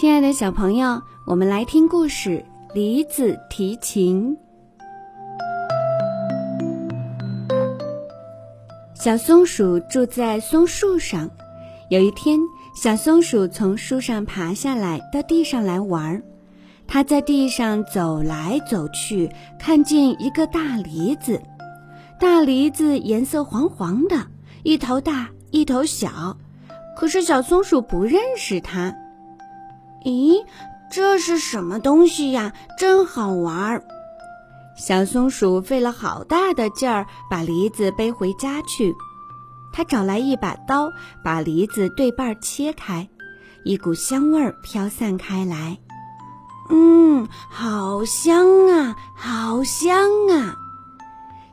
亲爱的小朋友，我们来听故事《梨子提琴》。小松鼠住在松树上。有一天，小松鼠从树上爬下来，到地上来玩儿。它在地上走来走去，看见一个大梨子。大梨子颜色黄黄的，一头大，一头小。可是小松鼠不认识它。咦，这是什么东西呀？真好玩儿！小松鼠费了好大的劲儿把梨子背回家去。它找来一把刀，把梨子对半切开，一股香味儿飘散开来。嗯，好香啊，好香啊！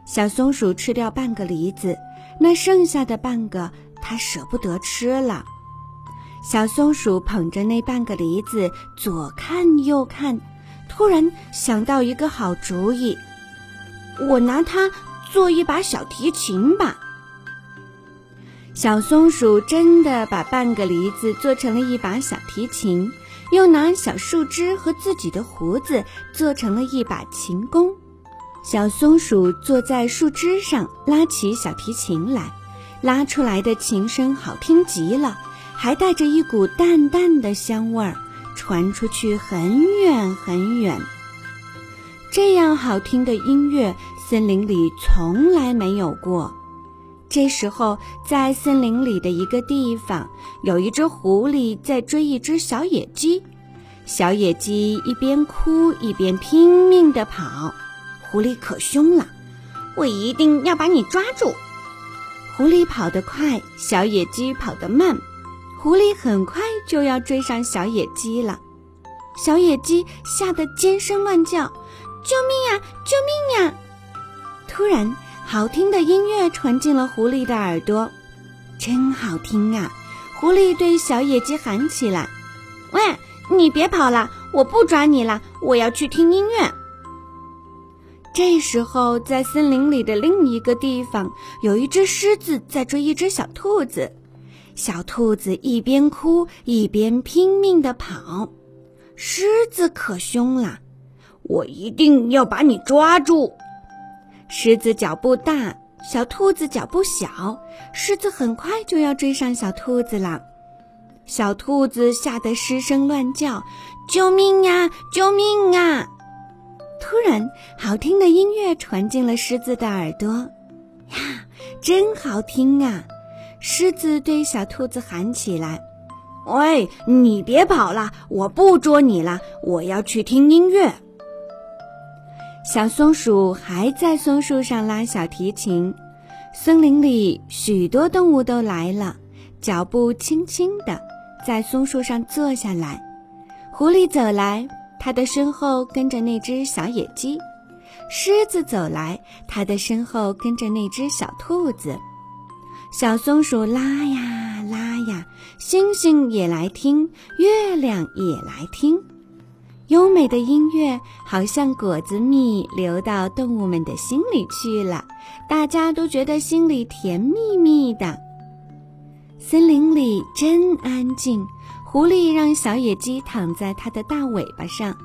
小松鼠吃掉半个梨子，那剩下的半个它舍不得吃了。小松鼠捧着那半个梨子，左看右看，突然想到一个好主意：我拿它做一把小提琴吧。小松鼠真的把半个梨子做成了一把小提琴，又拿小树枝和自己的胡子做成了一把琴弓。小松鼠坐在树枝上，拉起小提琴来，拉出来的琴声好听极了。还带着一股淡淡的香味儿，传出去很远很远。这样好听的音乐，森林里从来没有过。这时候，在森林里的一个地方，有一只狐狸在追一只小野鸡。小野鸡一边哭一边拼命地跑，狐狸可凶了，我一定要把你抓住。狐狸跑得快，小野鸡跑得慢。狐狸很快就要追上小野鸡了，小野鸡吓得尖声乱叫：“救命呀！救命呀！”突然，好听的音乐传进了狐狸的耳朵，真好听啊！狐狸对小野鸡喊起来：“喂，你别跑了，我不抓你了，我要去听音乐。”这时候，在森林里的另一个地方，有一只狮子在追一只小兔子。小兔子一边哭一边拼命地跑，狮子可凶了，我一定要把你抓住。狮子脚步大，小兔子脚步小，狮子很快就要追上小兔子了。小兔子吓得失声乱叫：“救命呀！救命啊！”突然，好听的音乐传进了狮子的耳朵，呀，真好听啊！狮子对小兔子喊起来：“喂，你别跑了，我不捉你了，我要去听音乐。”小松鼠还在松树上拉小提琴。森林里许多动物都来了，脚步轻轻的，在松树上坐下来。狐狸走来，它的身后跟着那只小野鸡；狮子走来，它的身后跟着那只小兔子。小松鼠拉呀拉呀，星星也来听，月亮也来听。优美的音乐好像果子蜜流到动物们的心里去了，大家都觉得心里甜蜜蜜的。森林里真安静。狐狸让小野鸡躺在它的大尾巴上，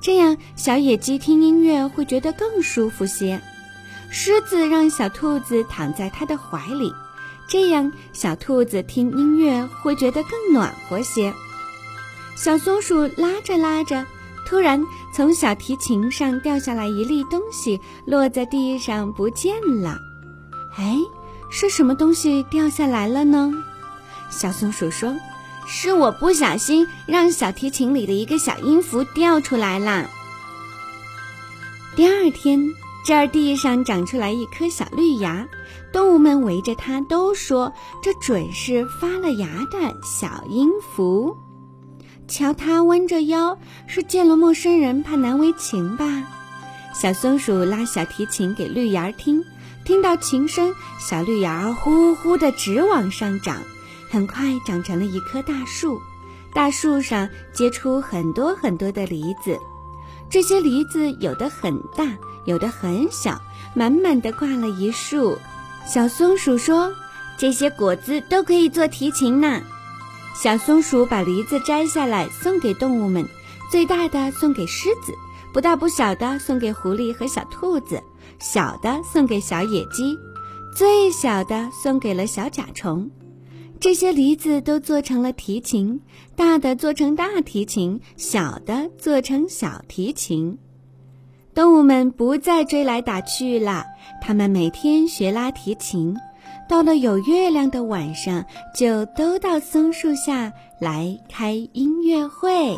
这样小野鸡听音乐会觉得更舒服些。狮子让小兔子躺在它的怀里。这样，小兔子听音乐会觉得更暖和些。小松鼠拉着拉着，突然从小提琴上掉下来一粒东西，落在地上不见了。哎，是什么东西掉下来了呢？小松鼠说：“是我不小心让小提琴里的一个小音符掉出来啦。”第二天，这儿地上长出来一颗小绿芽。动物们围着它，都说这准是发了芽的小音符。瞧，它弯着腰，是见了陌生人怕难为情吧？小松鼠拉小提琴给绿芽听，听到琴声，小绿芽呼呼的直往上长，很快长成了一棵大树。大树上结出很多很多的梨子，这些梨子有的很大，有的很小，满满的挂了一树。小松鼠说：“这些果子都可以做提琴呢。”小松鼠把梨子摘下来送给动物们，最大的送给狮子，不大不小的送给狐狸和小兔子，小的送给小野鸡，最小的送给了小甲虫。这些梨子都做成了提琴，大的做成大提琴，小的做成小提琴。动物们不再追来打去了，它们每天学拉提琴。到了有月亮的晚上，就都到松树下来开音乐会。